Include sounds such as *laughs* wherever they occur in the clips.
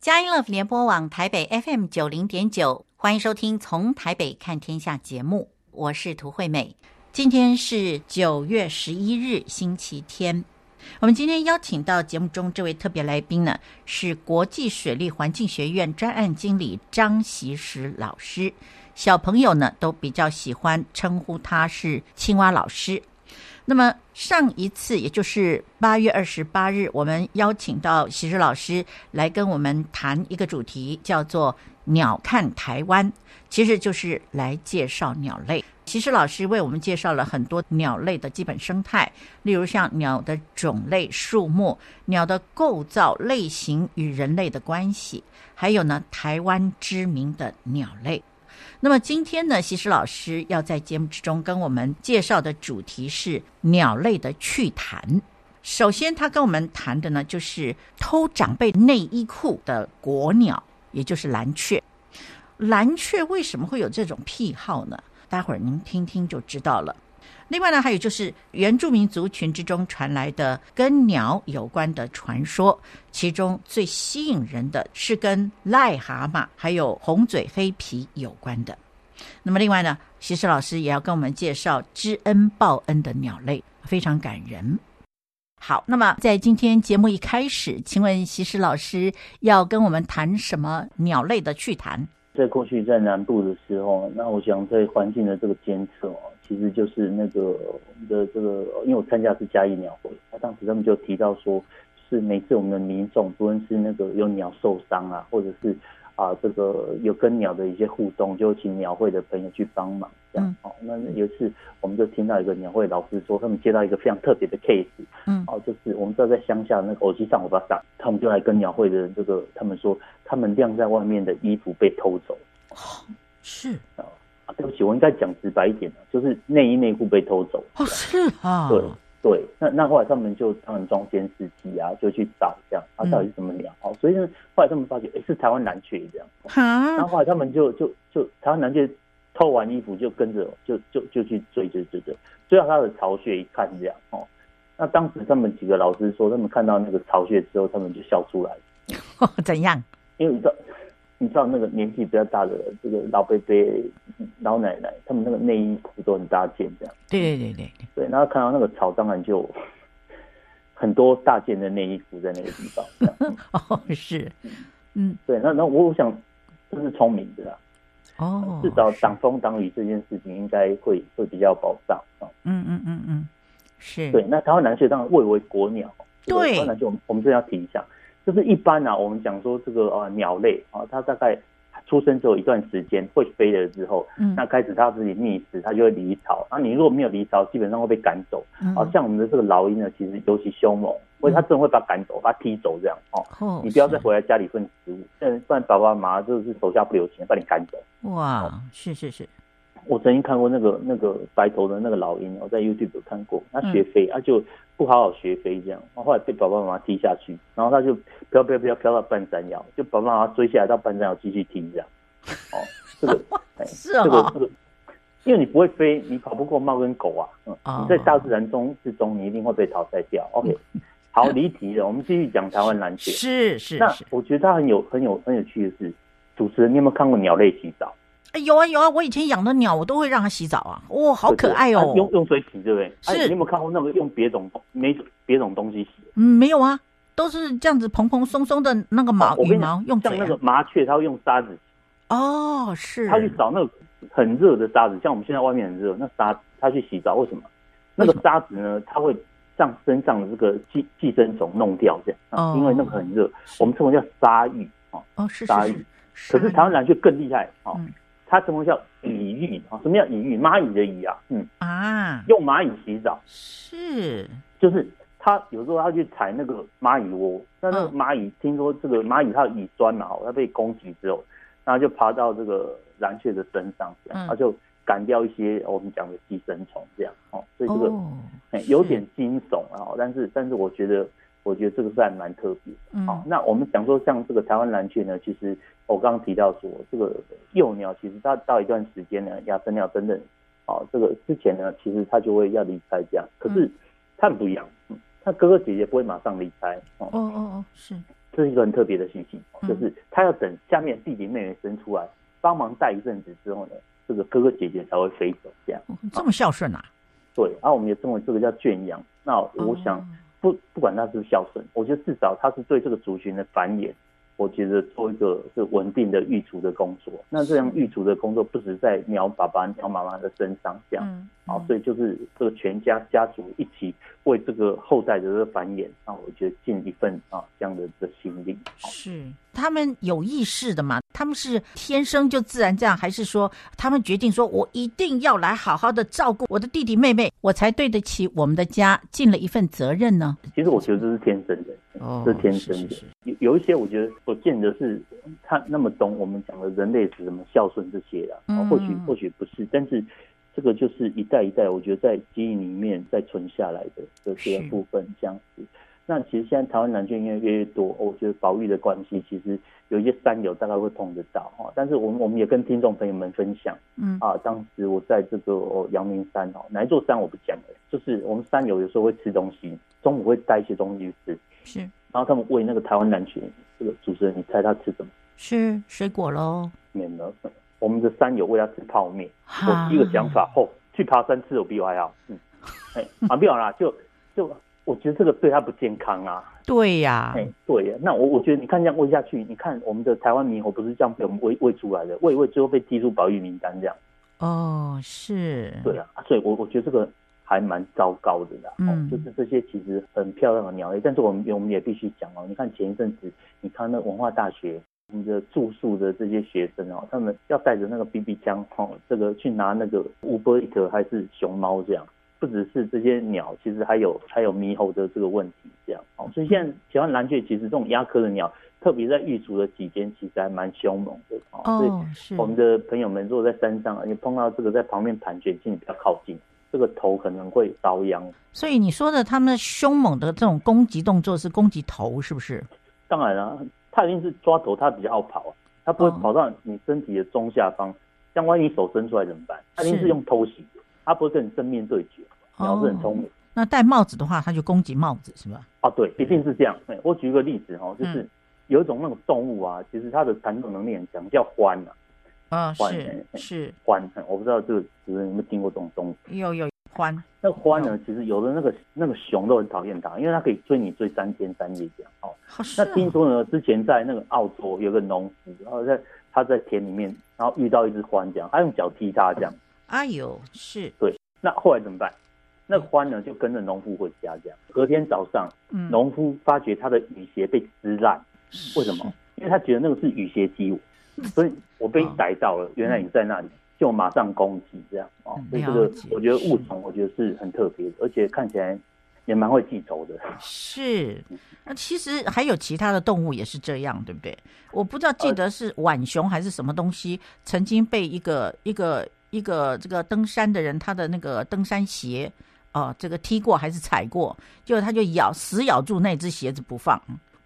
佳音乐联播网台北 FM 九零点九，欢迎收听《从台北看天下》节目，我是涂惠美。今天是九月十一日，星期天。我们今天邀请到节目中这位特别来宾呢，是国际水利环境学院专案经理张习石老师。小朋友呢都比较喜欢称呼他是青蛙老师。那么上一次，也就是八月二十八日，我们邀请到锡时老师来跟我们谈一个主题，叫做“鸟看台湾”，其实就是来介绍鸟类。锡时老师为我们介绍了很多鸟类的基本生态，例如像鸟的种类、数目、鸟的构造、类型与人类的关系，还有呢，台湾知名的鸟类。那么今天呢，西施老师要在节目之中跟我们介绍的主题是鸟类的趣谈。首先，他跟我们谈的呢，就是偷长辈内衣裤的国鸟，也就是蓝雀。蓝雀为什么会有这种癖好呢？待会儿您听听就知道了。另外呢，还有就是原住民族群之中传来的跟鸟有关的传说，其中最吸引人的是跟癞蛤蟆还有红嘴黑皮有关的。那么另外呢，锡时老师也要跟我们介绍知恩报恩的鸟类，非常感人。好，那么在今天节目一开始，请问锡时老师要跟我们谈什么鸟类的趣谈？在过去在南部的时候，那我想在环境的这个监测其实就是那个我们的这个，因为我参加是嘉义鸟会，那当时他们就提到说，是每次我们的民众，不论是那个有鸟受伤啊，或者是啊这个有跟鸟的一些互动，就请鸟会的朋友去帮忙，这样。哦、嗯，那有一次我们就听到一个鸟会老师说，他们接到一个非常特别的 case，嗯，哦，就是我们知道在乡下那个偶机上，我把它他们就来跟鸟会的这个，他们说他们晾在外面的衣服被偷走。哦，是啊。对不起，我应该讲直白一点，就是内衣内裤被偷走。哦，是啊，对对。那那后来他们就他们装监视器啊，就去找这样，它、啊、到底是什么鸟？哦、嗯，所以呢，后来他们发觉，哎，是台湾蓝雀这样。哈。然后后来他们就就就台湾蓝雀偷完衣服就跟着就就就去追追追追，追到他的巢穴一看这样哦。那当时他们几个老师说，他们看到那个巢穴之后，他们就笑出来。*laughs* 怎样？因为你知道。你知道那个年纪比较大的这个老伯伯、老奶奶，他们那个内衣裤都很大件，这样。对对对对对。然后看到那个草，当然就很多大件的内衣裤在那个地方。*laughs* 哦，是，嗯，对。那那我我想这是聪明的啦。哦。至少挡风挡雨这件事情应该会会比较保障啊。嗯嗯嗯嗯，是。对，那台湾南雀当然蔚为国鸟。对。台湾蓝鹊，我们我们这要提一下。就是一般啊，我们讲说这个呃鸟类啊，它大概出生之后一段时间会飞了之后，嗯，那开始它自己觅食，它就会离巢。啊，你如果没有离巢，基本上会被赶走。啊，像我们的这个老鹰呢，其实尤其凶猛，所以它真的会把它赶走，把它踢走这样哦。你不要再回来家里分食物，不然爸爸妈妈就是手下不留情，把你赶走。哇，是是是。我曾经看过那个那个白头的那个老鹰，我在 YouTube 有看过，它学飞，它、嗯啊、就不好好学飞这样，后来被爸爸妈妈踢下去，然后它就飘飘飘飘到半山腰，就爸爸妈妈追下来到半山腰继续踢这样。哦，这个 *laughs* 是啊、哦，这个这个，因为你不会飞，你跑不过猫跟狗啊，嗯，哦、你在大自然中之中，你一定会被淘汰掉。OK，*laughs* 好离题了，我们继续讲台湾蓝鹊。是是，那我觉得它很有很有很有趣的是，主持人你有没有看过鸟类洗澡？哎，有啊有啊，我以前养的鸟，我都会让它洗澡啊。哇，好可爱哦！用用水洗，对不对？是。你有没有看过那个用别种没别种东西洗？嗯，没有啊，都是这样子蓬蓬松松的那个毛羽毛，用像那个麻雀，它会用沙子洗。哦，是。它去找那个很热的沙子，像我们现在外面很热，那沙子它去洗澡，为什么？那个沙子呢，它会让身上的这个寄寄生虫弄掉，这样啊，因为那个很热，我们称为叫沙浴啊。哦，是沙浴。可是台湾蓝雀更厉害啊。它什么叫蚁浴啊？什么叫蚁浴？蚂蚁的蚁啊，嗯啊，用蚂蚁洗澡是，就是它有时候它去踩那个蚂蚁窝，那那个蚂蚁听说这个蚂蚁它的蚁酸嘛，它被攻击之后，然后就爬到这个蓝雀的身上，它就赶掉一些我们讲的寄生虫，这样哦，所以这个哎有点惊悚啊，但是但是我觉得。我觉得这个是还蛮特别的。嗯，好，那我们讲说像这个台湾蓝雀呢，其实我刚刚提到说，这个幼鸟其实它到一段时间呢，亚生鸟等等，哦，这个之前呢，其实它就会要离开这样。可是它很不一样，嗯，它哥哥姐姐不会马上离开。哦哦哦，是。这是一个很特别的讯息，就是他要等下面弟弟妹妹生出来，帮忙带一阵子之后呢，这个哥哥姐姐才会飞走，这样这么孝顺啊？对，然后我们也称为这个叫圈养。那我想不不管他是不是孝顺，我觉得至少他是对这个族群的繁衍。我觉得做一个是稳定的育雏的工作，那这样育雏的工作不止在鸟爸爸、鸟妈妈的身上这样，啊，所以就是这个全家家族一起为这个后代的这个繁衍，那我觉得尽一份啊这样的的心力。是他们有意识的嘛？他们是天生就自然这样，还是说他们决定说我一定要来好好的照顾我的弟弟妹妹，我才对得起我们的家，尽了一份责任呢？其实我觉得这是天生的。哦，是天生的。有有一些，我觉得不见得是他那么懂我们讲的人类是什么孝顺这些的，或许或许不是，但是这个就是一代一代，我觉得在基因里面再存下来的这些部分这样子。那其实现在台湾蓝鹊越来越多，我觉得保育的关系，其实有一些山友大概会碰得到哈。但是我们我们也跟听众朋友们分享，嗯啊，当时我在这个阳明山哦，哪一座山我不讲了，就是我们山友有时候会吃东西，中午会带一些东西去吃，是，然后他们喂那个台湾蓝鹊，这个主持人你猜他吃什么？吃水果喽。没有，我们的山友喂他吃泡面。我第一个想法，哦，去爬山吃有比我还好。嗯，*laughs* 哎，啊，没有啦，就就。我觉得这个对他不健康啊。对呀，哎，对呀。那我我觉得你看这样喂下去，你看我们的台湾猕猴不是这样被我们喂喂出来的，喂喂最后被踢出保育名单这样。哦，是。对啊，所以我我觉得这个还蛮糟糕的啦。嗯。就是这些其实很漂亮的鸟类，但是我们我们也必须讲哦。你看前一阵子，你看那文化大学，你的住宿的这些学生哦，他们要带着那个 BB 枪哦，这个去拿那个 Uber Eats 还是熊猫这样。不只是这些鸟，其实还有还有猕猴的这个问题，这样哦。所以现在台湾蓝雀其实这种鸦科的鸟，特别在育雏的期间，其实还蛮凶猛的哦。所以我们的朋友们如果在山上，你碰到这个在旁边盘旋，请你不要靠近，这个头可能会遭殃。所以你说的他们凶猛的这种攻击动作是攻击头，是不是？当然了、啊，他一定是抓头，他比较好跑，他不会跑到你身体的中下方。像万一手伸出来怎么办？他一定是用偷袭的。他不会跟你正面对决，鸟是很聪明。哦。那戴帽子的话，它就攻击帽子，是吧？啊，对，一定是这样。我举一个例子哈，就是有一种那种动物啊，其实它的弹奏能力很强，叫獾啊。啊，是是獾，我不知道这个主持人有没有听过这种动物？有有獾。那獾呢，其实有的那个那个熊都很讨厌它，因为它可以追你追三天三夜这样。哦，那听说呢，之前在那个澳洲有个农夫，然后在他在田里面，然后遇到一只獾这样，他用脚踢它这样。哎呦，是对，那后来怎么办？那獾呢就跟着农夫回家，这样。隔天早上，农夫发觉他的雨鞋被撕烂，为什么？因为他觉得那个是雨鞋踢我，所以我被逮到了。原来你在那里，就马上攻击，这样哦。所以这个我觉得物种，我觉得是很特别的，而且看起来也蛮会记仇的。是，那其实还有其他的动物也是这样，对不对？我不知道记得是浣熊还是什么东西，曾经被一个一个。一个这个登山的人，他的那个登山鞋，哦、呃，这个踢过还是踩过，就他就咬死咬住那只鞋子不放。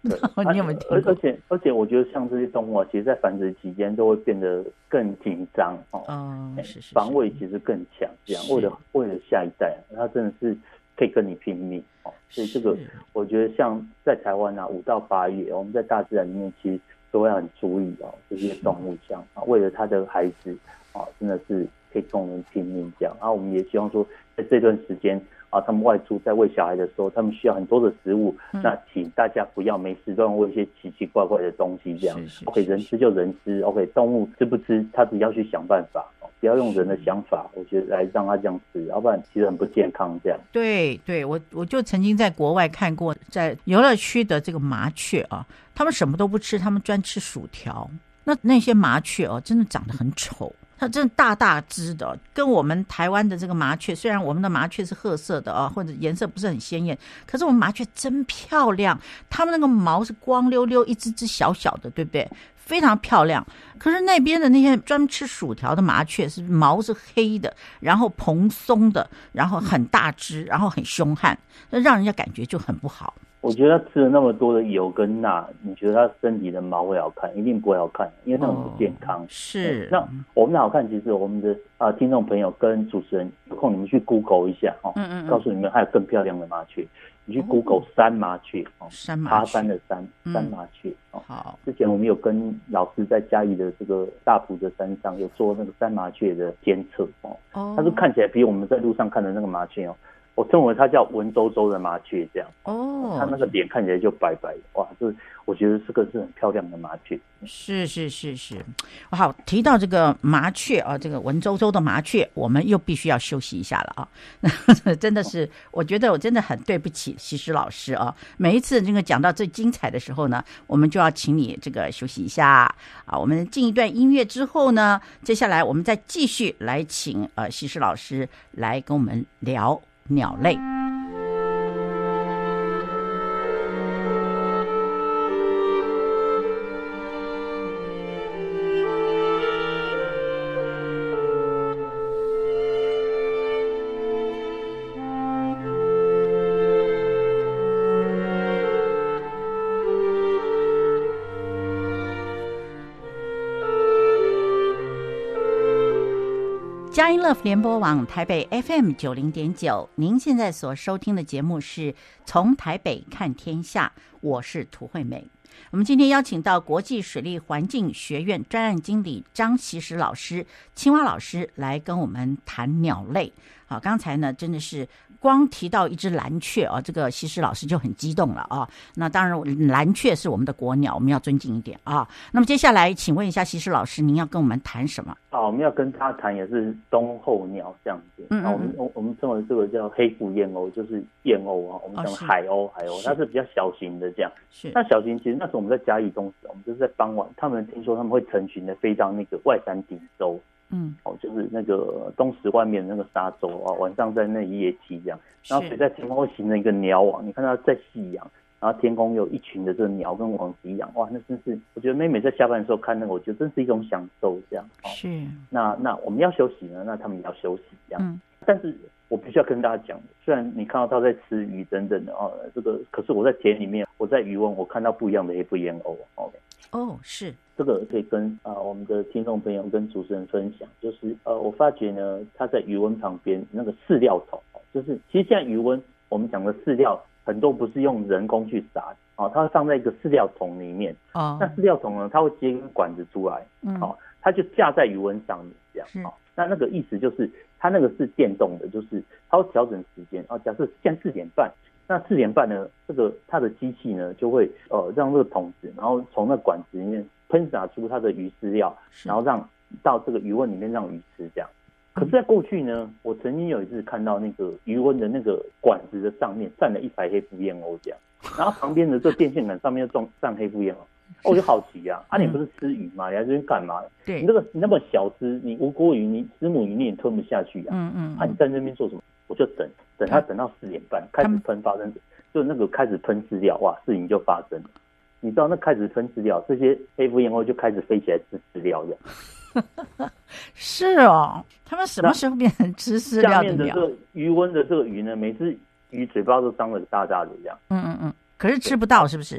对 *laughs* 你有没有听过？而而且而且，我觉得像这些动物啊，其实，在繁殖期间都会变得更紧张哦。嗯，是是，是。防卫其实更强，这样为了为了下一代，它真的是可以跟你拼命哦。所以这个，我觉得像在台湾啊，五到八月，我们在大自然里面其实都会很注意哦，这些动物这样啊，为了它的孩子。啊，真的是可以跟我们拼命这样。然后我们也希望说，在这段时间啊，他们外出在喂小孩的时候，他们需要很多的食物。嗯、那请大家不要没事乱喂一些奇奇怪怪的东西这样。是是是是 OK，人吃就人吃，OK，动物吃不吃，他只要去想办法。不要用人的想法，我觉得来让他这样吃，要不然其实很不健康这样。对对，我我就曾经在国外看过，在游乐区的这个麻雀啊，他们什么都不吃，他们专吃薯条。那那些麻雀哦，真的长得很丑。它真的大大只的，跟我们台湾的这个麻雀，虽然我们的麻雀是褐色的啊，或者颜色不是很鲜艳，可是我们麻雀真漂亮。它们那个毛是光溜溜，一只只小小的，对不对？非常漂亮。可是那边的那些专门吃薯条的麻雀，是毛是黑的，然后蓬松的，然后很大只，然后很凶悍，那让人家感觉就很不好。我觉得他吃了那么多的油跟钠，你觉得他身体的毛会好看？一定不会好看，因为那种不健康。哦、是。那我们的好看，其实我们的啊、呃、听众朋友跟主持人有空你们去 Google 一下哦，嗯嗯，告诉你们还有更漂亮的麻雀。你去 Google 山麻雀哦，山麻爬山的山，山麻雀哦。好，之前我们有跟老师在嘉义的这个大埔的山上有做那个山麻雀的监测哦。哦，它是看起来比我们在路上看的那个麻雀哦。我称为它叫文绉绉的麻雀，这样哦，它那个脸看起来就白白的，哇，这我觉得这个是很漂亮的麻雀。是是是是，好，提到这个麻雀啊，这个文绉绉的麻雀，我们又必须要休息一下了啊！*laughs* 真的是，我觉得我真的很对不起西施老师啊。每一次这个讲到最精彩的时候呢，我们就要请你这个休息一下啊。我们进一段音乐之后呢，接下来我们再继续来请呃西施老师来跟我们聊。鸟类。佳音乐福联播网台北 FM 九零点九，您现在所收听的节目是从台北看天下，我是涂惠美。我们今天邀请到国际水利环境学院专案经理张奇石老师、青蛙老师来跟我们谈鸟类。好，刚才呢真的是。光提到一只蓝雀啊，这个西施老师就很激动了啊。那当然，蓝雀是我们的国鸟，我们要尊敬一点啊。那么接下来，请问一下西施老师，您要跟我们谈什么？啊，我们要跟他谈也是冬候鸟这样子。嗯，嗯，嗯，我们我我们称为这个叫黑腹燕鸥，就是燕鸥啊。我们讲海鸥，海鸥，它是比较小型的这样。是。那小型其实那时候我们在嘉义东石，我们就是在傍晚，他们听说他们会成群的飞到那个外山顶洲。嗯，哦，就是那个东石外面那个沙洲啊，晚上在那一夜栖这样，然后所以在天空会形成一个鸟网，你看它在夕阳，然后天空有一群的这个鸟跟网子一样，哇，那真是，我觉得妹妹在下班的时候看那个，我觉得真是一种享受这样。哦是，那那我们要休息呢，那他们也要休息这样。嗯，但是我必须要跟大家讲，虽然你看到他在吃鱼等等的哦，这个，可是我在田里面，我在渔翁，我看到不一样的黑腹燕鸥。OK。哦，是。这个可以跟啊、呃、我们的听众朋友跟主持人分享，就是呃我发觉呢，它在鱼温旁边那个饲料桶，就是其实现在鱼温我们讲的饲料很多不是用人工去撒啊，它会放在一个饲料桶里面啊，那饲料桶呢，它会接管子出来，嗯，好，它就架在鱼温上面这样，哦，那那个意思就是它那个是电动的，就是它会调整时间啊，假设现在四点半。那四点半呢，这个它的机器呢就会呃让这个桶子，然后从那管子里面喷洒出它的鱼饲料，然后让到这个鱼温里面让鱼吃这样。可是，在过去呢，我曾经有一次看到那个鱼温的那个管子的上面站了一排黑腹燕鸥这样，然后旁边的这电线杆上面又装站黑腹燕鸥，*laughs* 我就好奇啊，啊你不是吃鱼吗？你来这边干嘛？对，你那个你那么小只，你无国鱼，你子母鱼你也吞不下去啊，嗯嗯，啊你在那边做什么？我就等。等他等到四点半开始喷发生，就那个开始喷饲料，哇，事情就发生了。你知道那开始喷饲料，这些黑腹燕鸥就开始飞起来吃饲料这样。*laughs* 是哦，他们什么时候变成吃饲料的鸟？下面的这个鱼温的这个鱼呢，每次鱼嘴巴都张得大大的这样。嗯嗯嗯，可是吃不到是不是？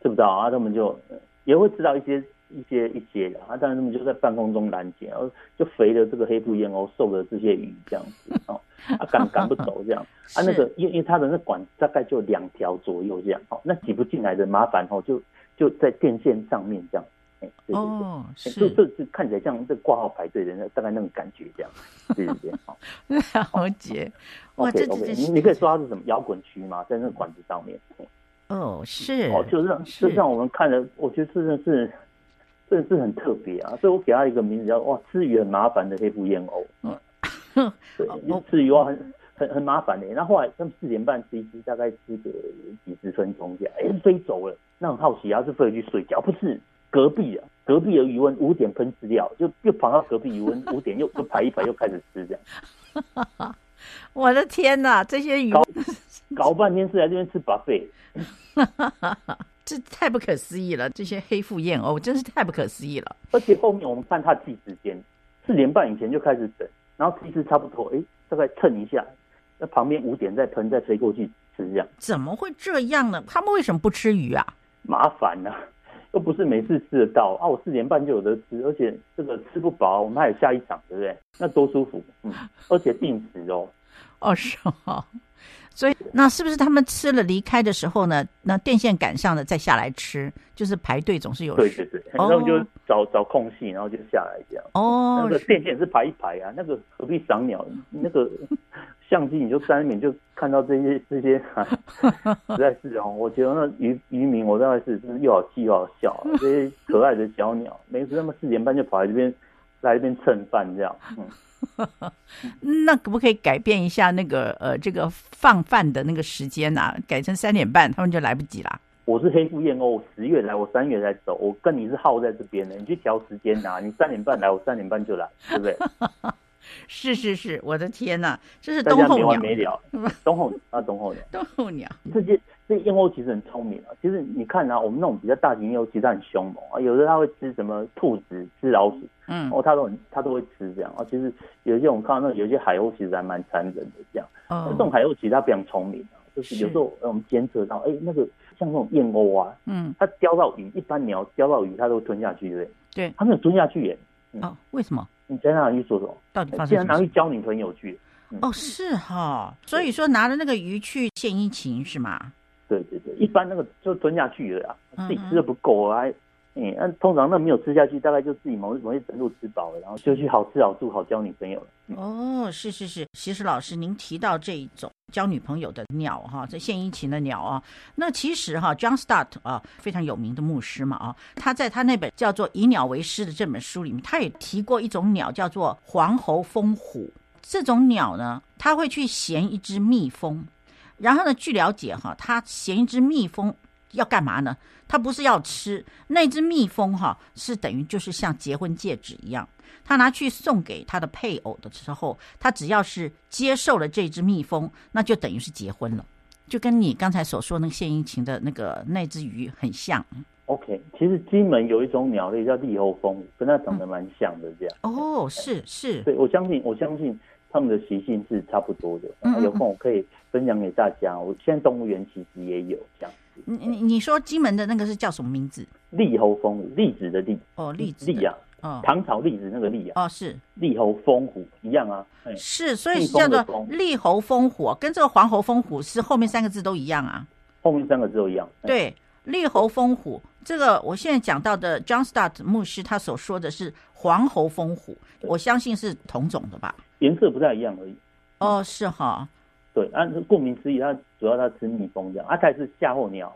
吃不到啊，他们就也会吃到一些。一些一些的啊，但是他们就在半空中拦截，然后就肥的这个黑腹燕鸥，瘦的这些鱼这样子哦，啊赶 *laughs* 赶不走这样。*laughs* 啊，那个因为因为它的那管大概就两条左右这样哦，那挤不进来的麻烦哦，就就在电线上面这样，哎对对对，哦是，就就是看起来像这挂号排队的那大概那种感觉这样，对 *laughs* 对对，好，了解，哇这 OK OK，你你可以说它是什么摇滚区吗？在那个管子上面，哦是哦，就让就像我们看的，我觉得真的是。真的是很特别啊，所以我给他一个名字叫哇，吃鱼很麻烦的黑布燕鸥。嗯，对，你吃鱼很很很麻烦的。那后，后来他们四点半吃一吃，大概吃个几十分钟这样，哎，飞走了。那很好奇啊，是飞回去睡觉？不是，隔壁啊，隔壁的鱼温五点喷饲料，就又跑到隔壁鱼温五点又又排一排又开始吃这样。*laughs* 我的天哪，这些鱼搞，搞半天是来这边吃 buffet。*laughs* 这太不可思议了！这些黑腹燕鸥真是太不可思议了。而且后面我们看它计时间，四点半以前就开始等，然后其实差不多，哎，大概蹭一下，那旁边五点再喷，再飞过去吃这样。怎么会这样呢？他们为什么不吃鱼啊？麻烦呢、啊，又不是每次吃得到啊！我四点半就有得吃，而且这个吃不饱，我们还有下一场，对不对？那多舒服，嗯，而且定时哦。*laughs* 哦，是吗？所以那是不是他们吃了离开的时候呢？那电线杆上的再下来吃，就是排队总是有。对对对，然后就找找空隙，然后就下来这样。哦，那个电线是排一排啊，那个何必赏鸟？那个相机你就三米就看到这些 *laughs* 这些，*laughs* 实在是哦，我觉得那渔渔民我大概是是又好气又好笑，啊，*laughs* 这些可爱的小鸟，每次他们四点半就跑来这边来这边蹭饭这样，嗯。*laughs* 那可不可以改变一下那个呃这个放饭的那个时间呐、啊？改成三点半，他们就来不及啦。我是黑腹燕鸥，我十月来，我三月才走。我跟你是耗在这边的，你去调时间呐。你三点半来，我三点半就来，对不对？*laughs* 是是是，我的天呐，这是冬候 *laughs* 鸟。冬候啊，冬候鸟，冬候鸟。这些这燕鸥其实很聪明啊。其实你看啊，我们那种比较大型燕鸥，其实它很凶猛啊。有的它会吃什么兔子，吃老鼠，嗯，哦，它都很它都会吃这样啊。其实有一些我们看到那有些海鸥其实还蛮残忍的这样。嗯，这种海鸥其实它非常聪明啊，就是有时候我们监测到，哎，那个像那种燕鸥啊，嗯，它叼到鱼，一般鸟叼到鱼它都吞下去，对不对？对，它没有吞下去耶。哦，为什么？你在哪里去说什么？到底发生什么？竟然拿去交女朋友去？嗯、哦，是哈，所以说拿着那个鱼去献殷勤是吗？对对对，一般那个就吞下去了啊，自己吃的不够啊。哎嗯，那通常那没有吃下去，大概就自己某某些程度吃饱了，然后就去好吃好住好交女朋友了。嗯、哦，是是是，其实老师您提到这一种交女朋友的鸟哈，这献殷勤的鸟啊，那其实哈，John Stott 啊，非常有名的牧师嘛啊，他在他那本叫做《以鸟为师》的这本书里面，他也提过一种鸟叫做黄喉蜂虎。这种鸟呢，它会去衔一只蜜蜂，然后呢，据了解哈，他衔一只蜜蜂。要干嘛呢？他不是要吃那只蜜蜂哈，是等于就是像结婚戒指一样，他拿去送给他的配偶的时候，他只要是接受了这只蜜蜂，那就等于是结婚了，就跟你刚才所说那个献殷勤的那个那只鱼很像。OK，其实金门有一种鸟类叫栗喉蜂，跟它长得蛮像的，这样。嗯、哦，是是，对，我相信，我相信。他们的习性是差不多的，嗯嗯，有空我可以分享给大家。我现在动物园其实也有这样子。你你你说金门的那个是叫什么名字？栗喉蜂，栗子的栗。哦，栗子。栗啊，哦，唐朝栗子那个栗啊。哦，是。栗猴风虎一样啊。是，所以是叫做栗猴风虎，跟这个黄喉风虎是后面三个字都一样啊。后面三个字都一样。对，栗喉蜂虎，这个我现在讲到的 John Stott 牧师他所说的是黄喉蜂虎，我相信是同种的吧？颜色不太一样而已。哦，是哈，对，按顾名思义，它主要它吃蜜蜂这样，啊，它也是夏候鸟，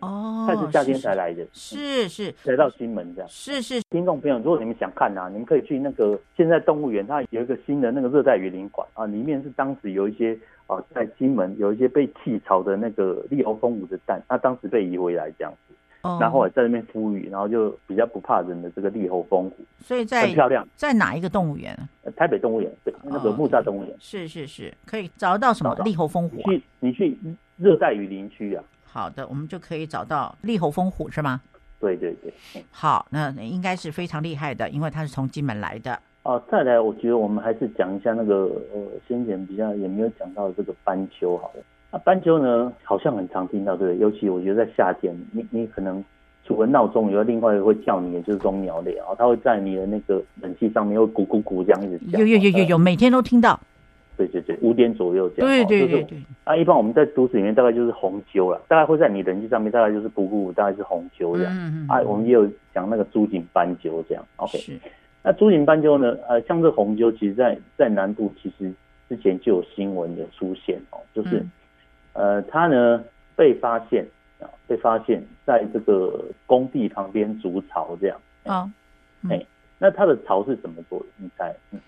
哦，他是夏天才来的，是是，来到金门这样，是是。听众朋友，如果你们想看啊，你们可以去那个现在动物园，它有一个新的那个热带雨林馆啊，里面是当时有一些啊，在金门有一些被弃巢的那个栗喉蜂舞的蛋，它当时被移回来这样子。然后在那边孵育，然后就比较不怕人的这个利猴蜂虎，所以在很漂亮。在哪一个动物园？台北动物园，对，那个木栅动物园。是是是，可以找得到什么利猴蜂虎？去你去热带雨林区啊。好的，我们就可以找到栗喉风虎是吗？对对对。好，那应该是非常厉害的，因为他是从金门来的。哦，再来，我觉得我们还是讲一下那个呃，先前比较也没有讲到的这个斑鸠，好了。那斑鸠呢，好像很常听到，对不对？尤其我觉得在夏天，你你可能除了闹钟以外，另外一个会叫你的就是这种鸟类啊，它会在你的那个冷气上面会咕咕咕这样一直叫。有有有有有，每天都听到。对对对，五点左右这样。对对对对。啊，一般我们在都市里面大概就是红鸠了，大概会在你人际上面大概就是咕咕咕，大概是红鸠这样。嗯嗯。啊，我们也有讲那个珠颈斑鸠这样。OK。是。那珠颈斑鸠呢？呃，像这红鸠，其实在在南部其实之前就有新闻的出现哦，就是。嗯呃，它呢被发现啊，被发现在这个工地旁边筑巢这样啊，哎、嗯欸，那它的巢是怎么做的？你猜？嗯，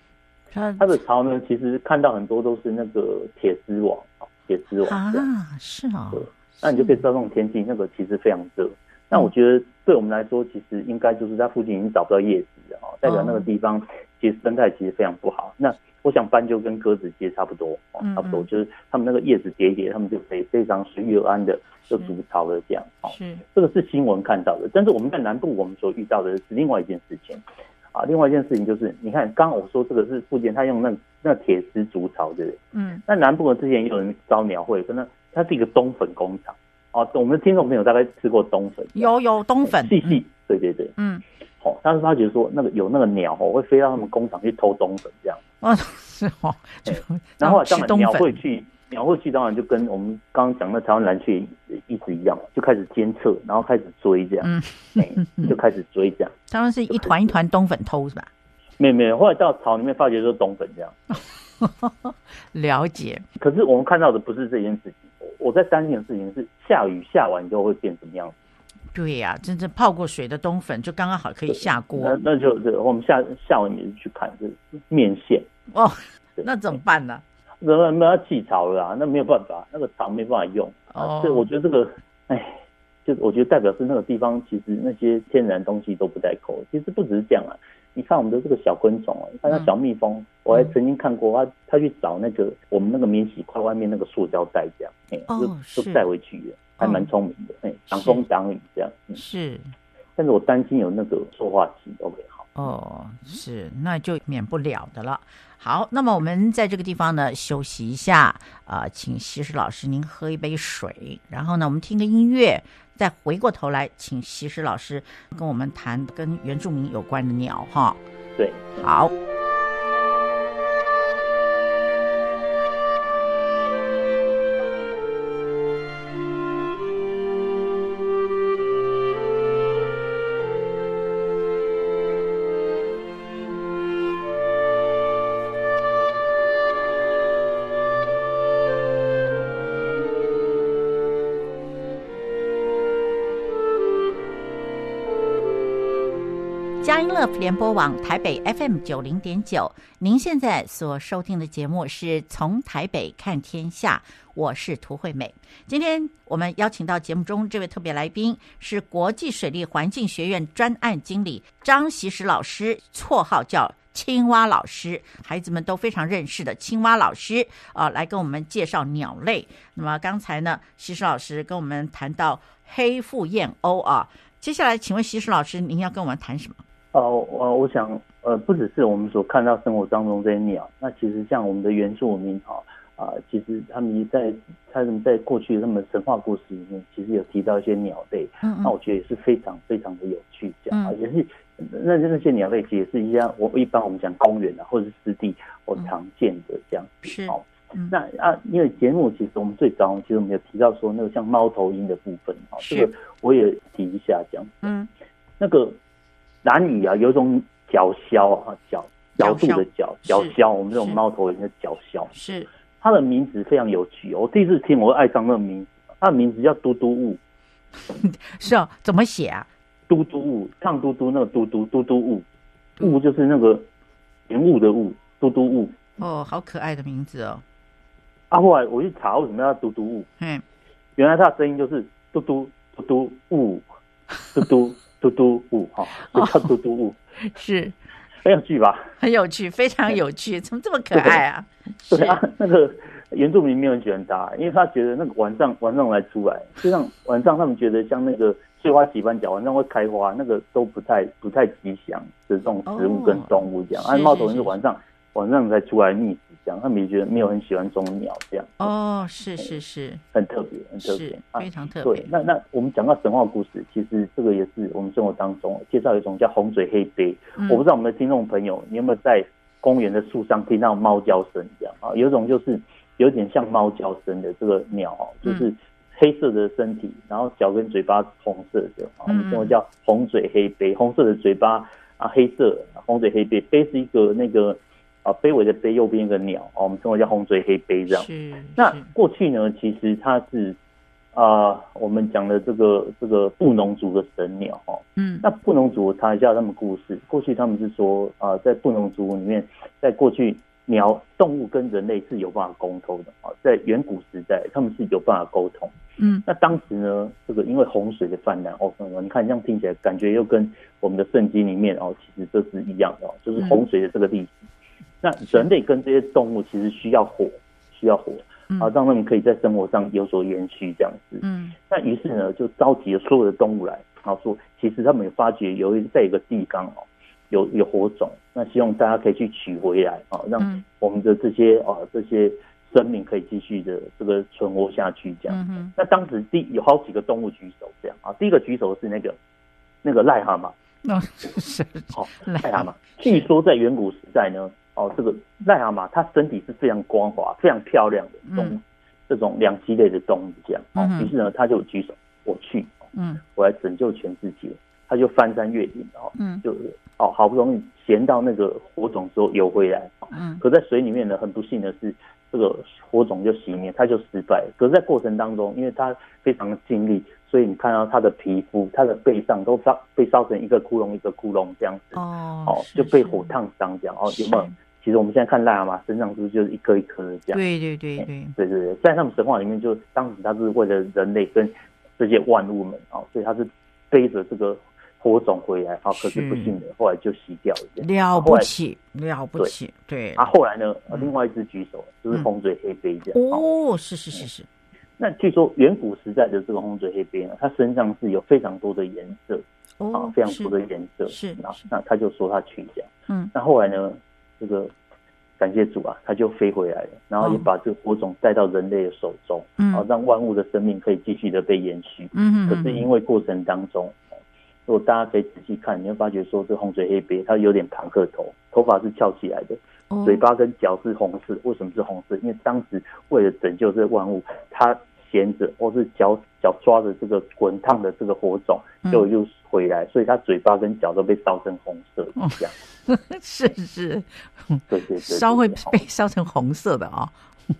它它的巢呢，其实看到很多都是那个铁丝网啊，铁丝网啊，是啊、哦，对，那你就可以知道这种天气，那个其实非常热。那、嗯、我觉得对我们来说，其实应该就是在附近已经找不到叶子了啊，代表那个地方其实生态其实非常不好。那我想斑鸠跟鸽子其实差不多，差不多就是他们那个叶子叠一叠，他们就可以非常随遇而安的就筑巢了这样。是，这个是新闻看到的。但是我们在南部，我们所遇到的是另外一件事情啊。另外一件事情就是，你看刚刚我说这个是附近他用那那铁丝筑巢，对不对？嗯。那南部的之前也有人招鸟会，可能它是一个冬粉工厂哦。我们的听众朋友大概吃过冬粉，有有冬粉，细细，对对对，嗯。好，但是他觉得说那个有那个鸟哦，会飞到他们工厂去偷冬粉这样。哦，是哦，然后这样鸟会去鸟会去，当然就跟我们刚刚讲的台湾蓝雀一直一样，就开始监测，然后开始追这样，嗯，欸、就开始追这样。*laughs* 他们是一团一团冬粉偷是吧？没有没有，后来到巢里面发觉说冬粉这样。*laughs* 了解。可是我们看到的不是这件事情，我在担心的事情是下雨下完之后会变什么样子。对呀、啊，真正泡过水的冬粉就刚刚好可以下锅。那那就是我们下下完也是去看，就是面线哦。那怎么办呢？那那那要弃巢了啊，那没有办法，那个巢没办法用。哦，所以我觉得这个，哎，就我觉得代表是那个地方其实那些天然东西都不太够。其实不只是这样啊，你看我们的这个小昆虫啊，你看那小蜜蜂，我还曾经看过它，它去找那个我们那个免洗筷外面那个塑胶袋这样，哎、哦，就就带回去了。还蛮聪明的，哎、挡风挡雨这样。嗯、是，但是我担心有那个塑化剂，OK，好。哦，是，那就免不了的了。好，那么我们在这个地方呢休息一下，啊、呃，请西施老师您喝一杯水，然后呢我们听个音乐，再回过头来请西施老师跟我们谈跟原住民有关的鸟哈。对，好。乐福联播网台北 FM 九零点九，您现在所收听的节目是从台北看天下，我是涂惠美。今天我们邀请到节目中这位特别来宾是国际水利环境学院专案经理张锡时老师，绰号叫青蛙老师，孩子们都非常认识的青蛙老师啊、来跟我们介绍鸟类。那么刚才呢，锡时老师跟我们谈到黑腹燕鸥啊，接下来请问锡时老师，您要跟我们谈什么？哦，我我想，呃，不只是我们所看到生活当中这些鸟，那其实像我们的原住民啊，啊，其实他们在他们在过去他们神话故事里面，其实有提到一些鸟类，嗯，嗯，那我觉得也是非常非常的有趣，这样啊，也是那那些鸟类其实也是一样，我一般我们讲公园啊或者是湿地我常见的这样子，好，那啊，因为节目其实我们最早其实我们有提到说那个像猫头鹰的部分啊，这个我也提一下这样，嗯，那个。兰屿啊，有一种角鸮啊，角角度的角角鸮，我们这种猫头鹰的角鸮，是它的名字非常有趣。我第一次听，我爱上那个名字，它的名字叫嘟嘟雾，*laughs* 是啊，怎么写啊？嘟嘟雾，唱嘟嘟那个嘟嘟嘟嘟雾，雾就是那个云雾的雾，嘟嘟雾。哦，好可爱的名字哦。啊，后来我去查为什么要嘟嘟雾，嗯，原来它的声音就是嘟嘟嘟嘟雾，嘟嘟。嘟嘟雾哈，就叫嘟嘟雾，*laughs* 是很有趣吧？很有趣，非常有趣，*laughs* 怎么这么可爱啊？*laughs* 对啊，那个原住民没有人喜欢它，因为他觉得那个晚上晚上来出来，就像晚上他们觉得像那个碎花棋斑角晚上会开花，那个都不太不太吉祥的这种植物跟动物这样。啊，猫头鹰是晚上晚上才出来觅。这样，他们也觉得没有很喜欢这种鸟，这样哦，是是是，很特别，很特别，非常特别。对，那那我们讲到神话故事，其实这个也是我们生活当中介绍一种叫红嘴黑鵯。我不知道我们的听众朋友，你有没有在公园的树上听到猫叫声？这样啊，有一种就是有点像猫叫声的这个鸟哦，就是黑色的身体，然后脚跟嘴巴红色的啊，我们称为叫红嘴黑鵯，红色的嘴巴啊，黑色红嘴黑背背是一个那个。啊，鵯尾的鵯右边一个鸟，我们称为叫红嘴黑鵯这样。是。那过去呢，其实它是啊、呃，我们讲的这个这个布农族的神鸟哦。嗯。那布农族，我查一下他们故事。过去他们是说啊、呃，在布农族里面，在过去鸟动物跟人类是有办法沟通的啊，在远古时代他们是有办法沟通。嗯。那当时呢，这个因为洪水的泛滥哦，你看这样听起来感觉又跟我们的圣经里面哦，其实这是一样的哦，就是洪水的这个历史。嗯那人类跟这些动物其实需要火，需要火，啊，让他们可以在生活上有所延续这样子。嗯，那于是呢，就召集了所有的动物来，然后说，其实他们有发觉有一在一个地方哦，有有火种，那希望大家可以去取回来啊，让我们的这些啊这些生命可以继续的这个存活下去这样。嗯，那当时第有好几个动物举手这样啊，第一个举手是那个那个癞蛤蟆，那是好癞蛤蟆，据说在远古时代呢。哦，这个癞蛤蟆它身体是非常光滑、非常漂亮的动物。这种两栖类的动物这样。哦，于、嗯、是呢，他就举手，我去，嗯，我来拯救全世界。他就翻山越岭，哦，嗯，就哦，好不容易衔到那个火种之后游回来，嗯，可在水里面呢，很不幸的是，这个火种就熄灭，他就失败。可是，在过程当中，因为他非常的尽力，所以你看到他的皮肤、他的背上都烧被烧成一个窟窿一个窟窿这样子，哦，哦，就被火烫伤这样。哦，有没有？其实我们现在看癞蛤蟆身上是不是就是一颗一颗的这样？对对对对，对对对，在他们神话里面就，就当时他是为了人类跟这些万物们啊，哦，所以他是背着这个。火种回来，好，可是不幸的，后来就熄掉了。了不起，了不起，对。啊，后来呢，另外一只举手，就是红嘴黑背这样。哦，是是是是。那据说远古时代的这个红嘴黑鵯呢，它身上是有非常多的颜色，哦，非常多的颜色。是。那那他就说他去这样。嗯。那后来呢，这个感谢主啊，他就飞回来了，然后也把这个火种带到人类的手中，嗯，好让万物的生命可以继续的被延续。嗯。可是因为过程当中。如果大家可以仔细看，你会发觉说，这红嘴黑鵯它有点庞克头，头发是翘起来的，嘴巴跟脚是红色。为什么是红色？因为当时为了拯救这万物，它衔着或是脚脚抓着这个滚烫的这个火种，就又回来，所以他嘴巴跟脚都被烧成红色，这样。*laughs* 是是，对对对，烧会被烧成红色的啊。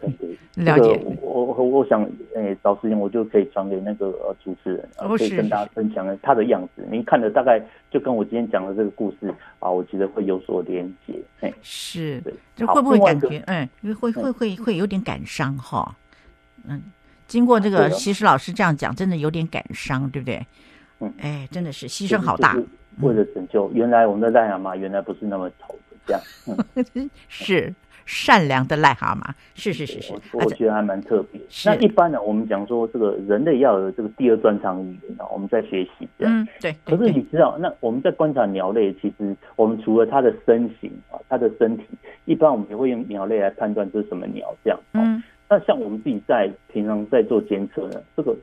对对。了解，我我我想，诶、欸，找时间我就可以传给那个呃主持人，呃、可以跟大家分享他的样子。您看的大概就跟我今天讲的这个故事啊，我觉得会有所连结。哎，是，对，就会不会感觉，嗯，会会会会有点感伤哈？嗯，经过这个西施老师这样讲，真的有点感伤，对不对？嗯，哎，真的是牺牲好大，为了拯救。原来我们的癞蛤蟆原来不是那么丑的，这样，嗯、*laughs* 是。善良的癞蛤蟆，是是是是，我觉得还蛮特别。那一般呢，我们讲说这个人类要有这个第二专长语言啊，我们在学习这样。嗯，对。可是你知道，那我们在观察鸟类，其实我们除了它的身形啊，它的身体，一般我们也会用鸟类来判断这是什么鸟这样。嗯。那像我们自己在平常在做监测呢，这个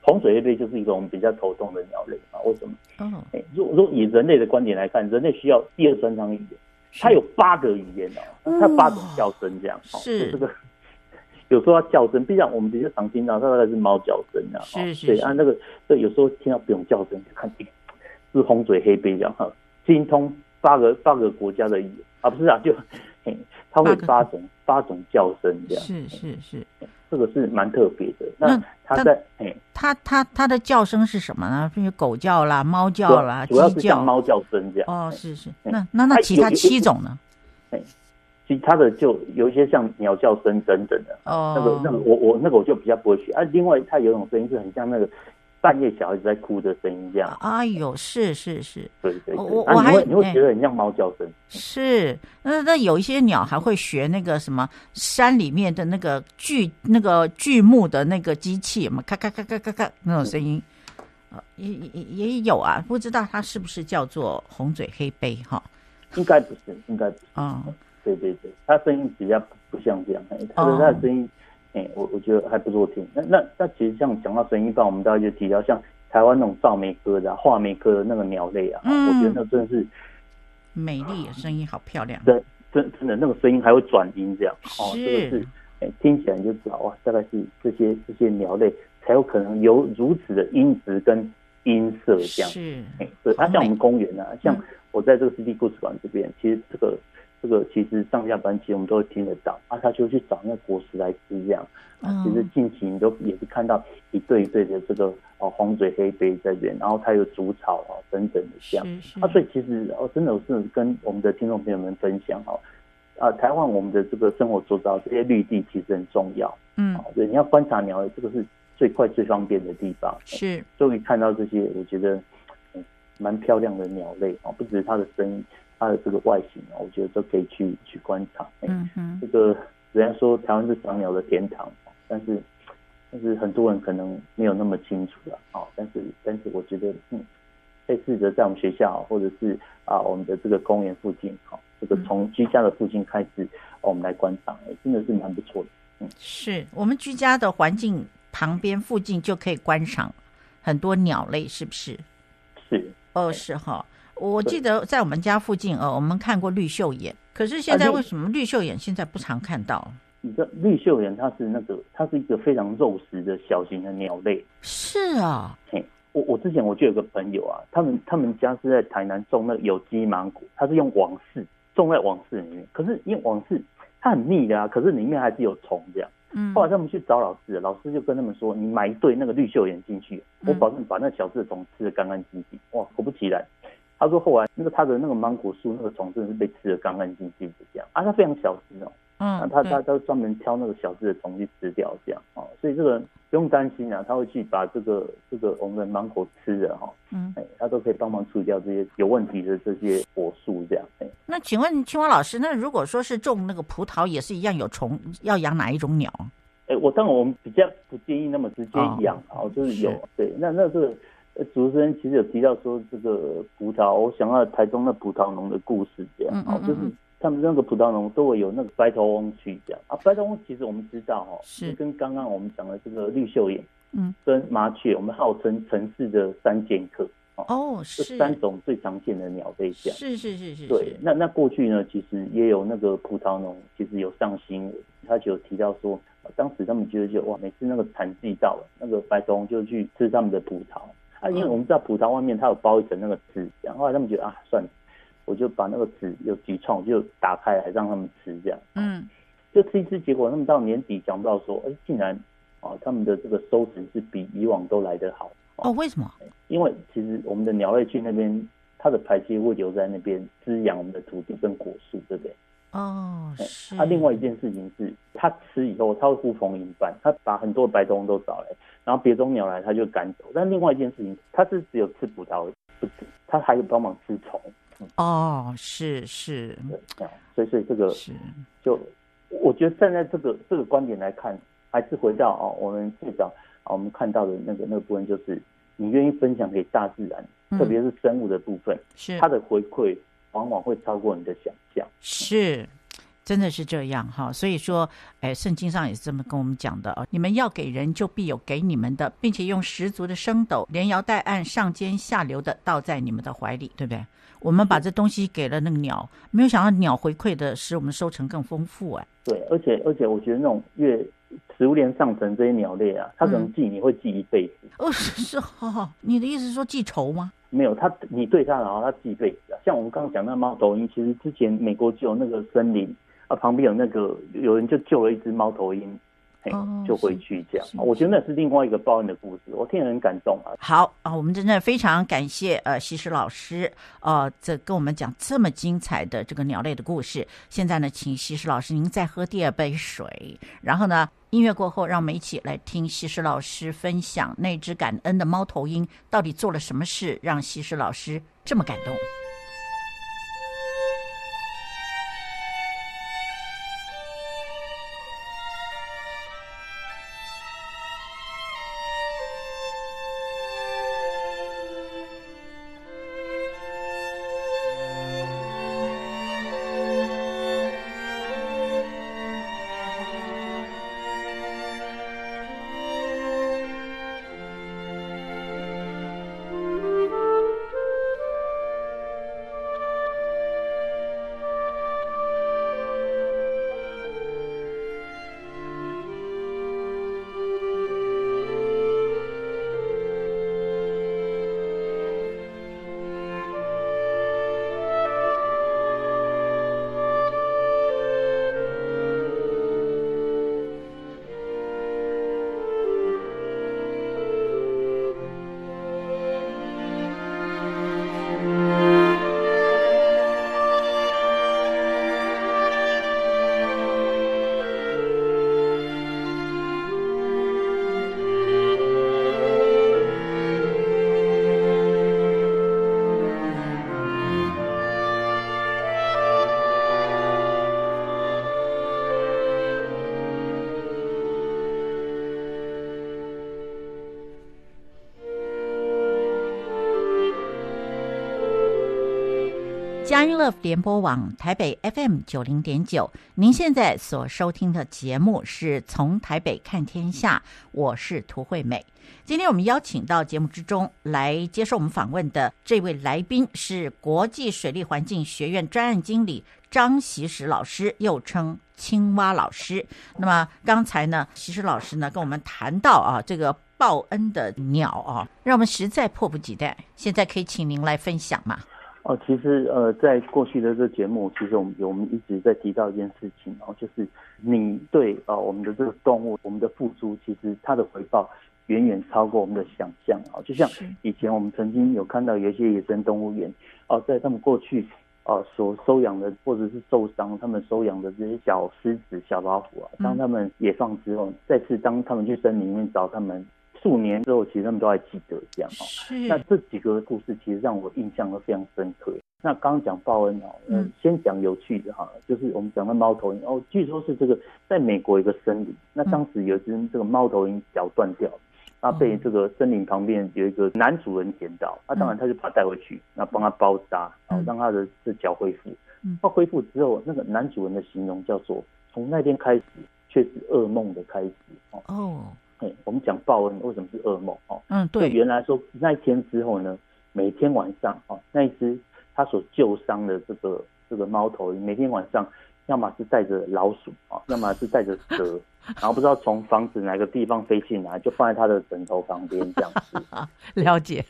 红嘴黑鵯就是一个我们比较头痛的鸟类啊。为什么？哦。哎，如果说以人类的观点来看，人类需要第二专长语言。它有八个语言哦，它八种叫声这样。是这个 *laughs* 有时候它叫声，毕竟我们比较常听到，它大概是猫叫声啊。是是。对啊，那个对有时候听到不用叫声，就看是红嘴黑背这样哈，精通八个八个国家的语言啊，不是啊，就嘿，它会八种八种叫声这样。是是是。这个是蛮特别的。那它在哎，它它它的叫声是什么呢？比如狗叫啦、猫叫啦、主要是像猫叫声这样。哦，是是。那那那其他七种呢？哎，其他的就有一些像鸟叫声等等的。哦。那个那个我我那个我就比较不会学啊。另外，它有一种声音是很像那个。半夜小孩子在哭的声音，这样。哎呦，是是是，对对对。我我还你会觉得很像猫叫声。是，那那有一些鸟还会学那个什么山里面的那个锯那个锯木的那个机器嘛，咔咔咔咔咔咔那种声音，也也也有啊，不知道它是不是叫做红嘴黑背哈？应该不是，应该不是。啊，对对对，它声音比较不像这样，它的它的声音。哎、欸，我我觉得还不错听。那那那其实像讲到声音，一般我们大概就提到像台湾那种噪鶥科的、啊、画眉科的那个鸟类啊，嗯、我觉得那真的是美丽，声音好漂亮。对，真真的那个声音还会转音这样。哦，是这个是哎、欸，听起来你就知道哇，大概是这些这些鸟类才有可能有如此的音质跟音色这样。是，哎、欸，对，它像我们公园啊，嗯、像我在这个湿地故事馆这边，其实这个。这个其实上下班其实我们都会听得到啊，他就去找那个果实来吃这样啊。其实近期你都也是看到一对一对的这个哦红嘴黑鵯在这边，然后它有煮草啊等等的这样啊。所以其实哦，真的是跟我们的听众朋友们分享哦啊，台湾我们的这个生活周遭这些绿地其实很重要，嗯，对，你要观察鸟类，这个是最快最方便的地方。是，终于看到这些，我觉得蛮漂亮的鸟类啊，不只是它的声音。它的这个外形啊，我觉得都可以去去观察。嗯哼，这个虽然说台湾是赏鸟的天堂，但是但是很多人可能没有那么清楚了啊。但是但是我觉得，嗯，可以试着在我们学校或者是啊我们的这个公园附近，哈，这个从居家的附近开始，我们来观赏，真的是蛮不错的。嗯，是我们居家的环境旁边附近就可以观赏很多鸟类，是不是？是哦，是哈。我记得在我们家附近，哦，我们看过绿绣眼，可是现在为什么绿绣眼现在不常看到？你知道绿绣眼它是那个，它是一个非常肉食的小型的鸟类。是啊，嘿，我我之前我就有个朋友啊，他们他们家是在台南种那个有机芒果，他是用网室种在网室里面，可是因为网室它很密的啊，可是里面还是有虫这样。嗯，后来他们去找老师，老师就跟他们说：“你买一对那个绿绣眼进去，我保证把那小只的虫吃的干干净净。”哇，果不其然，他说后来那个他的那个芒果树那个虫真的是被吃的干干净净的这样啊，他非常小心哦。嗯，他他他专门挑那个小只的虫去吃掉这样哦，所以这个不用担心啊，他会去把这个这个我们的芒果吃的哈，嗯，哎，他都可以帮忙处理掉这些有问题的这些果树这样。哎，那请问青蛙老师，那如果说是种那个葡萄也是一样有虫，要养哪一种鸟？哎，我当然我们比较不建议那么直接养哦，就是有是对，那那这个主持人其实有提到说这个葡萄，我想到台中的葡萄农的故事这样，哦，就是。他们那个葡萄农都会有那个白头翁去这样啊，白头翁其实我们知道哈，是。跟刚刚我们讲的这个绿绣眼，嗯，跟麻雀，我们号称城市的三剑客哦，是这三种最常见的鸟类这样，是是是是，对，那那过去呢，其实也有那个葡萄农，其实有上新闻，他就有提到说，当时他们觉得就哇，每次那个产季到了，那个白头翁就去吃他们的葡萄啊，因为我们知道葡萄外面它有包一层那个纸，然后他们觉得啊，算了。我就把那个纸有几创，就打开来让他们吃，这样，嗯，就吃一吃，结果他们到年底想不到说，哎、欸，竟然啊，他们的这个收成是比以往都来得好。哦，为什么？因为其实我们的鸟类去那边，它的排泄会留在那边滋养我们的土地跟果树，对不对？哦，是。它、啊、另外一件事情是，他吃以后，他会呼朋引伴，他把很多白头翁都找来，然后别种鸟来，他就赶走。但另外一件事情，他是只有吃葡萄，不止，它还有帮忙吃虫。哦，是是，所以所以这个是就，我觉得站在这个这个观点来看，还是回到哦，我们最早啊，我们看到的那个那个部分，就是你愿意分享给大自然，嗯、特别是生物的部分，是它的回馈往往会超过你的想象，是。真的是这样哈，所以说，哎，圣经上也是这么跟我们讲的啊。你们要给人，就必有给你们的，并且用十足的升斗，连摇带按，上尖下流的倒在你们的怀里，对不对？我们把这东西给了那个鸟，没有想到鸟回馈的使我们收成更丰富哎。对，而且而且我觉得那种越食物链上层这些鸟类啊，它可能记你会记一辈子。哦，是是，好好，你的意思是说记仇吗？没有，他你对他然后它记一辈子啊。像我们刚刚讲那猫头鹰，其实之前美国就有那个森林。啊，旁边有那个有人就救了一只猫头鹰，哎、哦，就回去这样。我觉得那是另外一个报恩的故事，我听了很感动啊。好啊，我们真的非常感谢呃西施老师，呃，这跟我们讲这么精彩的这个鸟类的故事。现在呢，请西施老师您再喝第二杯水，然后呢，音乐过后，让我们一起来听西施老师分享那只感恩的猫头鹰到底做了什么事，让西施老师这么感动。佳音乐联播网台北 FM 九零点九，您现在所收听的节目是从台北看天下，我是涂惠美。今天我们邀请到节目之中来接受我们访问的这位来宾是国际水利环境学院专案经理张锡时老师，又称青蛙老师。那么刚才呢，锡时老师呢跟我们谈到啊，这个报恩的鸟啊，让我们实在迫不及待。现在可以请您来分享吗？哦，其实呃，在过去的这个节目，其实我们我们一直在提到一件事情哦，就是你对啊、呃、我们的这个动物，我们的付出，其实它的回报远远超过我们的想象啊。就像以前我们曾经有看到有一些野生动物园哦、呃，在他们过去啊、呃、所收养的或者是受伤，他们收养的这些小狮子、小老虎啊，当他们野放之后，再次当他们去森林里面找他们。数年之后，其实他们都还记得这样哦。是。那这几个故事其实让我印象都非常深刻。那刚刚讲报恩哦，嗯，先讲有趣的哈，就是我们讲的猫头鹰哦，据说是这个在美国一个森林，那当时有一只这个猫头鹰脚断掉，那被这个森林旁边有一个男主人捡到，那当然他就把它带回去，那帮他包扎，然后让他的这脚恢复。那恢复之后，那个男主人的形容叫做从那天开始却是噩梦的开始哦。哎，我们讲报恩为什么是噩梦？哦，嗯，对，原来说那一天之后呢，每天晚上哦，那一只他所救伤的这个这个猫头鹰，每天晚上要么是带着老鼠啊，要么是带着蛇，*laughs* 然后不知道从房子哪个地方飞进来，就放在他的枕头旁边这样子。*laughs* 了解。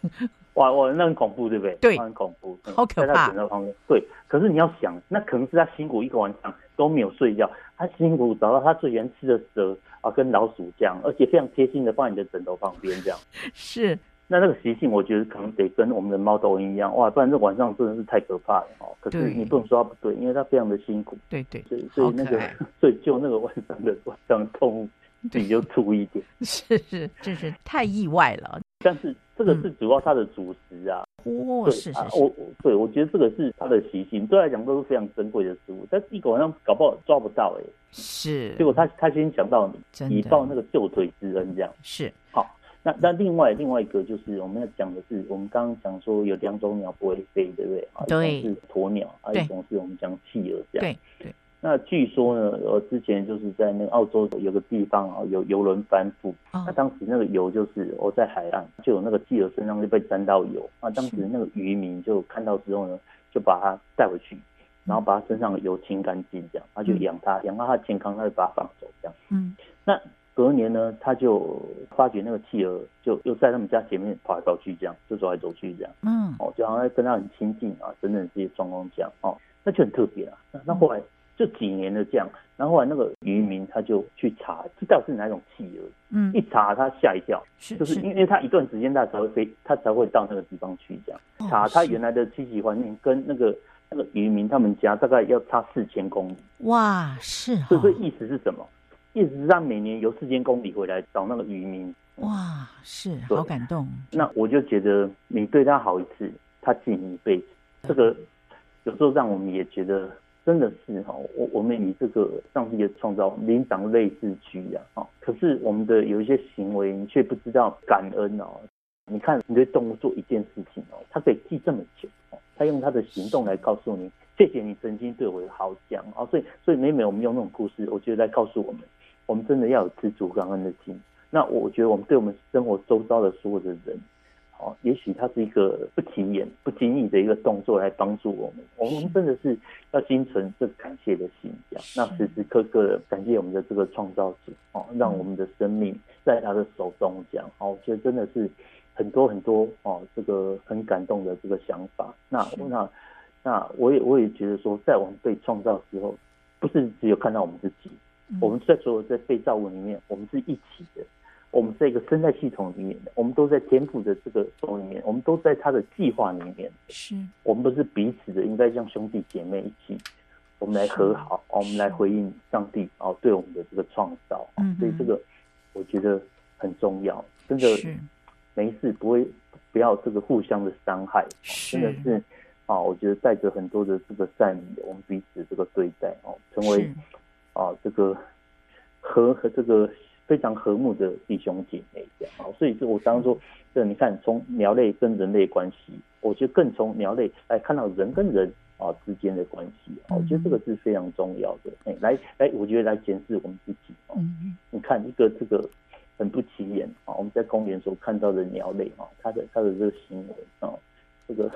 哇哇，那很恐怖，对不对？对，很恐怖，好可怕。在他枕头旁边，对。可是你要想，那可能是他辛苦一个晚上都没有睡觉，他辛苦找到他最喜欢吃的蛇。啊，跟老鼠这样，而且非常贴心的放在你的枕头旁边这样。*laughs* 是，那那个习性，我觉得可能得跟我们的猫头鹰一样，哇，不然这晚上真的是太可怕了哦。可是你不能说它不对，因为它非常的辛苦。对对，所以所以那个，*laughs* 所以救那个晚上的晚上的动物，你就粗一点。*laughs* 是是，真是太意外了。但是这个是主要它的主食啊。哦，是是是。我我对我觉得这个是它的习性，对来讲都是非常珍贵的食物，但是一个晚上搞不好抓不到哎。是，结果他他先想到你，以报那个救腿之恩这样。是，好，那那另外另外一个就是我们要讲的是，我们刚刚讲说有两种鸟不会飞，对不对？对。一种是鸵鸟，啊，一种是我们讲企鹅这样。对对。那据说呢，我，之前就是在那个澳洲有个地方啊，有游轮翻覆，那当时那个油就是我在海岸，就有那个企鹅身上就被沾到油，那当时那个渔民就看到之后呢，就把它带回去。然后把它身上的油清干净，这样他就养它，养到它健康，他就把它放走，这样。嗯。那隔年呢，他就发觉那个企鹅就又在他们家前面跑来跑去，这样就走来走去，这样。嗯。哦，就好像跟他很亲近啊，等等这些状况这样。哦，那就很特别啊。那那后来就几年的这样，然后后来那个渔民他就去查，知道是哪种企鹅。嗯。一查他吓一跳，就是因为他一段时间他才会飞，他才会到那个地方去，这样。查他原来的栖息环境跟那个。那个渔民他们家大概要差四千公里，哇，是，所以这意思是什么？意思是他每年游四千公里回来找那个渔民，哇，是，好感动。那我就觉得你对他好一次，他记你一辈子。这个有时候让我们也觉得真的是哈，我我们以这个上帝的创造，灵长类似区呀，哈，可是我们的有一些行为，你却不知道感恩哦。你看，你对动物做一件事情哦，它可以记这么久。他用他的行动来告诉你，谢谢你曾经对我的好讲哦，所以所以每每我们用那种故事，我觉得来告诉我们，我们真的要有知足感恩的心。那我觉得我们对我们生活周遭的所有的人，哦，也许他是一个不起眼、不经意的一个动作来帮助我们，我们真的是要心存这感谢的心，这样，那时时刻刻的感谢我们的这个创造者哦，让我们的生命在他的手中，这样，哦，我觉得真的是。很多很多哦，这个很感动的这个想法。那那那我也我也觉得说，在我们被创造的时候，不是只有看到我们自己，嗯、我们在所有在被造物里面，我们是一起的。我们在一个生态系统里面的，我们都在天父的这个手里面，我们都在他的计划里面。是，我们都是彼此的，应该像兄弟姐妹一起，我们来和好，我们来回应上帝哦对我们的这个创造。嗯，所以这个我觉得很重要，真的。没事，不会，不要这个互相的伤害，真的是啊，我觉得带着很多的这个善意，我们彼此这个对待哦，成为啊这个和和这个非常和睦的弟兄姐妹这样啊。所以，说我刚刚说，这你看，从鸟类跟人类关系，我觉得更从鸟类来看到人跟人啊之间的关系啊，我觉得这个是非常重要的。哎，来来，我觉得来检视我们自己啊。你看一个这个很不起眼啊，我们在公园所看到的鸟类啊，它的它的这个行为啊，这个。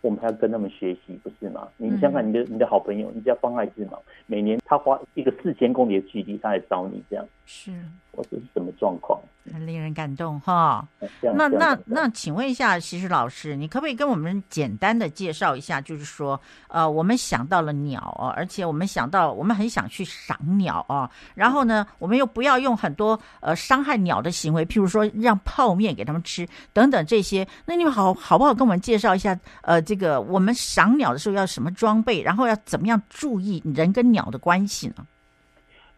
我们还要跟他们学习，不是吗？你想想看，你的你的好朋友，你叫方爱智嘛，每年他花一个四千公里的距离，他来找你，这样是，我这是什么状况？很令人感动哈。那那那，请问一下，其实老师，你可不可以跟我们简单的介绍一下？就是说，呃，我们想到了鸟哦，而且我们想到，我们很想去赏鸟哦。然后呢，我们又不要用很多呃伤害鸟的行为，譬如说让泡面给他们吃等等这些。那你们好好不好跟我们介绍一下？呃，这个我们赏鸟的时候要什么装备？然后要怎么样注意人跟鸟的关系呢？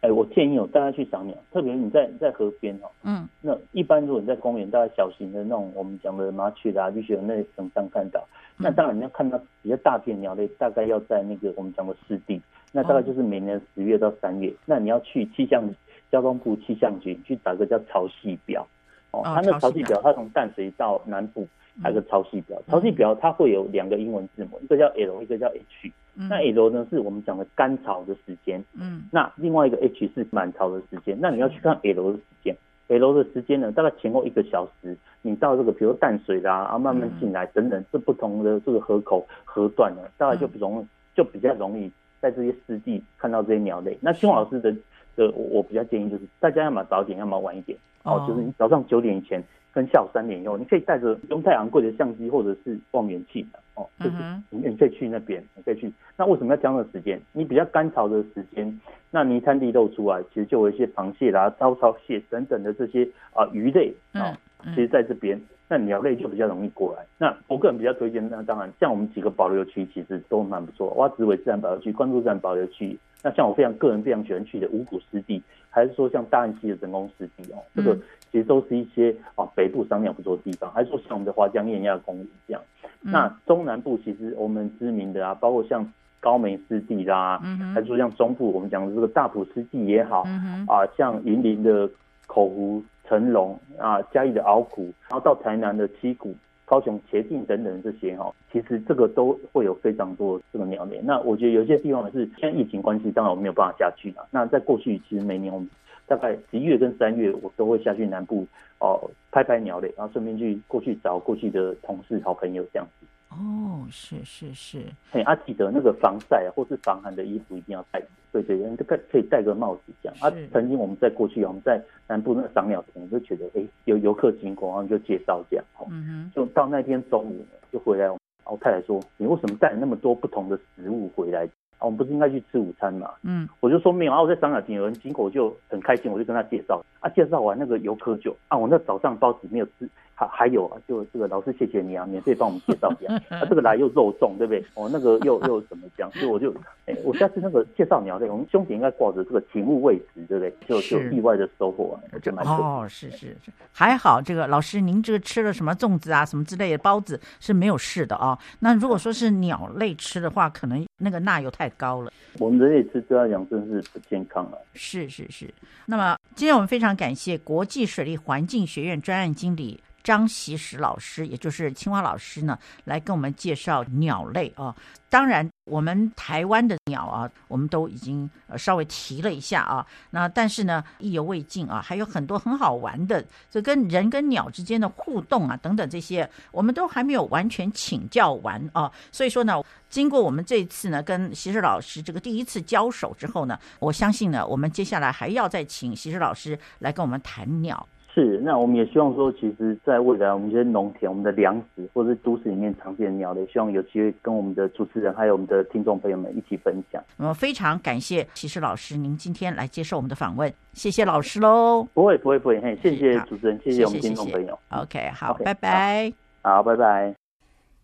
哎，我建议哦，大家去赏鸟，特别你在在河边哦，嗯，那一般如果你在公园，大概小型的那种我们讲的麻雀啦、绿鹊那等上看到，那当然你要看到比较大片鸟类，大概要在那个我们讲的湿地，那大概就是每年十月到三月，那你要去气象交通部气象局去打个叫潮汐表，哦，它那潮汐表，它从淡水到南部。还有个潮汐表，潮汐表它会有两个英文字母，一个叫 L，一个叫 H。那 L 呢是我们讲的干潮的时间，嗯，那另外一个 H 是满潮的时间。那你要去看 L 的时间，L 的时间呢，大概前后一个小时，你到这个比如淡水啦，啊慢慢进来等等，这不同的这个河口河段呢，大概就不容易，就比较容易在这些湿地看到这些鸟类。那嶔煌老师的的我我比较建议就是，大家要么早点，要么晚一点，哦，就是你早上九点以前。跟下午三年以后，你可以带着不用太昂贵的相机或者是望远镜的哦，就是你你可以去那边，你可以去。那为什么要这样的时间？你比较干潮的时间，那泥滩地露出来，其实就有一些螃蟹啦、招潮蟹等等的这些啊鱼类啊，其实在这边，那鸟类就比较容易过来。那我个人比较推荐，那当然像我们几个保留区其实都蛮不错，挖子尾自然保留区、关渡自然保留区。那像我非常个人非常喜欢去的五股湿地，还是说像大安溪的人工湿地哦，这个其实都是一些啊北部赏鸟不错的地方，还是说像我们的华江雁鸭公园这样。那中南部其实我们知名的啊，包括像高梅湿地啦，还是说像中部我们讲的这个大埔湿地也好，啊像云林的口湖、成龙啊，嘉义的鳌鼓，然后到台南的七股。高雄捷径等等这些哈，其实这个都会有非常多这个鸟类。那我觉得有些地方是现在疫情关系，当然我没有办法下去了。那在过去，其实每年我们大概十一月跟三月，我都会下去南部哦拍拍鸟类，然后顺便去过去找过去的同事、好朋友这样子。哦，是是是，哎，啊，记得那个防晒或是防寒的衣服一定要带。对对，你可可以戴个帽子这样。啊，曾经我们在过去，我们在南部那个赏鸟亭，就觉得哎，有游客经过，然后就介绍这样。嗯哼。就到那天中午就回来，我太太说：“你为什么带了那么多不同的食物回来？啊，我们不是应该去吃午餐吗？”嗯。我就说没有啊，我在赏鸟亭有人经过，我就很开心，我就跟他介绍。啊，介绍完那个游客就啊，我那早上包子没有吃。还还有啊，就这个老师，谢谢你啊，免费帮我们介绍一下。*laughs* 啊，这个来又肉粽，对不对？哦，那个又 *laughs* 又怎么讲？所以我就，哎，我下次那个介绍鸟类，我们胸前应该挂着这个请勿喂食，对不对？就就意外的收获啊，就蛮哦，是是是，还好这个老师您这个吃了什么粽子啊，什么之类的包子是没有事的啊。那如果说是鸟类吃的话，可能那个钠又太高了。我们人类吃这样养生是不健康了。是是是。那么今天我们非常感谢国际水利环境学院专案经理。张习石老师，也就是青蛙老师呢，来跟我们介绍鸟类啊。当然，我们台湾的鸟啊，我们都已经呃稍微提了一下啊。那但是呢，意犹未尽啊，还有很多很好玩的，这跟人跟鸟之间的互动啊，等等这些，我们都还没有完全请教完啊。所以说呢，经过我们这次呢，跟习石老师这个第一次交手之后呢，我相信呢，我们接下来还要再请习石老师来跟我们谈鸟。是，那我们也希望说，其实，在未来，我们这些农田、我们的粮食，或者是都市里面常见的鸟类，希望有机会跟我们的主持人还有我们的听众朋友们一起分享。那么，非常感谢锡时老师，您今天来接受我们的访问，谢谢老师喽。不会，不会，不会，嘿，谢谢主持人，谢谢我们听众朋友。谢谢谢谢 OK，好，okay, 拜拜。好，好，拜拜。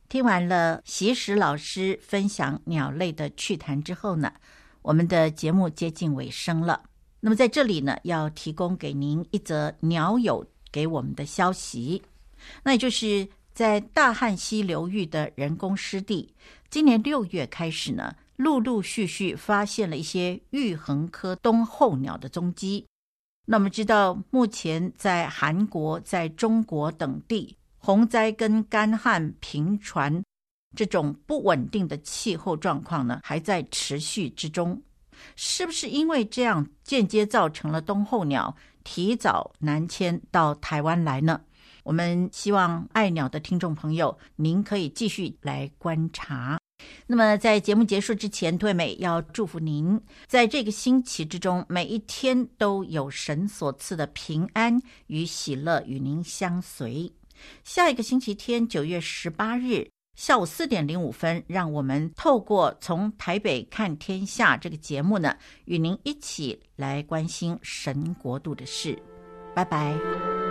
听完了习时老师分享鸟类的趣谈之后呢，我们的节目接近尾声了。那么在这里呢，要提供给您一则鸟友给我们的消息，那也就是在大汉溪流域的人工湿地，今年六月开始呢，陆陆续续发现了一些玉衡科冬候鸟的踪迹。那么知道目前在韩国、在中国等地，洪灾跟干旱频传这种不稳定的气候状况呢，还在持续之中。是不是因为这样间接造成了冬候鸟提早南迁到台湾来呢？我们希望爱鸟的听众朋友，您可以继续来观察。那么，在节目结束之前，退美要祝福您，在这个星期之中，每一天都有神所赐的平安与喜乐与您相随。下一个星期天，九月十八日下午四点零五分，让我们透过从台北看天下这个节目呢，与您一起来关心神国度的事。拜拜。